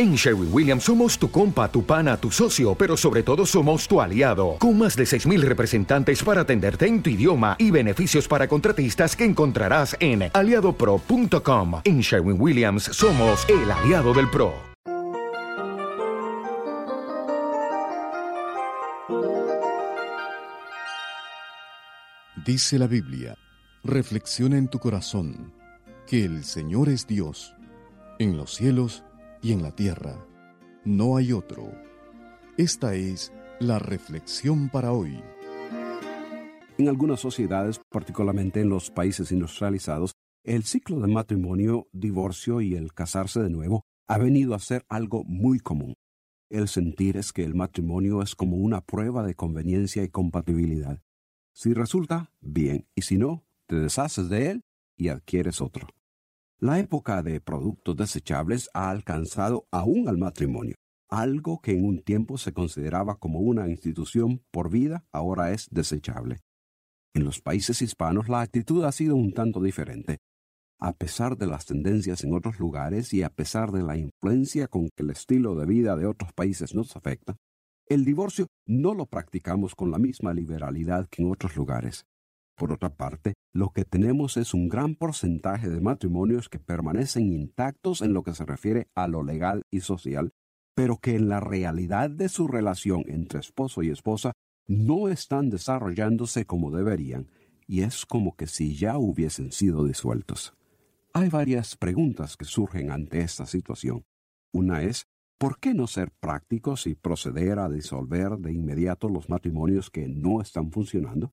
En Sherwin Williams somos tu compa, tu pana, tu socio, pero sobre todo somos tu aliado, con más de 6.000 representantes para atenderte en tu idioma y beneficios para contratistas que encontrarás en aliadopro.com. En Sherwin Williams somos el aliado del PRO. Dice la Biblia, reflexiona en tu corazón que el Señor es Dios, en los cielos y en la tierra. No hay otro. Esta es la reflexión para hoy. En algunas sociedades, particularmente en los países industrializados, el ciclo de matrimonio, divorcio y el casarse de nuevo ha venido a ser algo muy común. El sentir es que el matrimonio es como una prueba de conveniencia y compatibilidad. Si resulta, bien, y si no, te deshaces de él y adquieres otro. La época de productos desechables ha alcanzado aún al matrimonio. Algo que en un tiempo se consideraba como una institución por vida ahora es desechable. En los países hispanos la actitud ha sido un tanto diferente. A pesar de las tendencias en otros lugares y a pesar de la influencia con que el estilo de vida de otros países nos afecta, el divorcio no lo practicamos con la misma liberalidad que en otros lugares. Por otra parte, lo que tenemos es un gran porcentaje de matrimonios que permanecen intactos en lo que se refiere a lo legal y social, pero que en la realidad de su relación entre esposo y esposa no están desarrollándose como deberían, y es como que si ya hubiesen sido disueltos. Hay varias preguntas que surgen ante esta situación. Una es, ¿por qué no ser prácticos y proceder a disolver de inmediato los matrimonios que no están funcionando?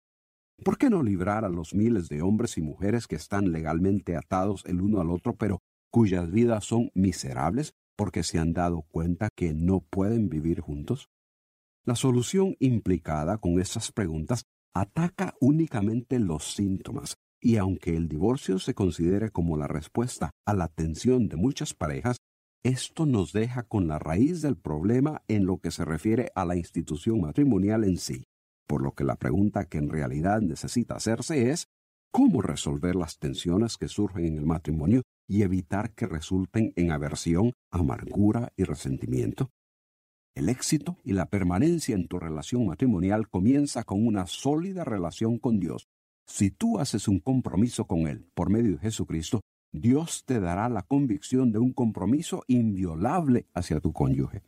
¿Por qué no librar a los miles de hombres y mujeres que están legalmente atados el uno al otro, pero cuyas vidas son miserables porque se han dado cuenta que no pueden vivir juntos? La solución implicada con esas preguntas ataca únicamente los síntomas, y aunque el divorcio se considere como la respuesta a la tensión de muchas parejas, esto nos deja con la raíz del problema en lo que se refiere a la institución matrimonial en sí por lo que la pregunta que en realidad necesita hacerse es ¿cómo resolver las tensiones que surgen en el matrimonio y evitar que resulten en aversión, amargura y resentimiento? El éxito y la permanencia en tu relación matrimonial comienza con una sólida relación con Dios. Si tú haces un compromiso con Él por medio de Jesucristo, Dios te dará la convicción de un compromiso inviolable hacia tu cónyuge.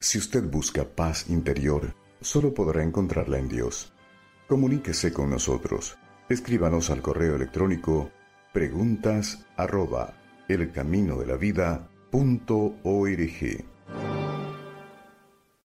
Si usted busca paz interior, solo podrá encontrarla en Dios. Comuníquese con nosotros. Escríbanos al correo electrónico preguntas arroba elcaminodelavida.org.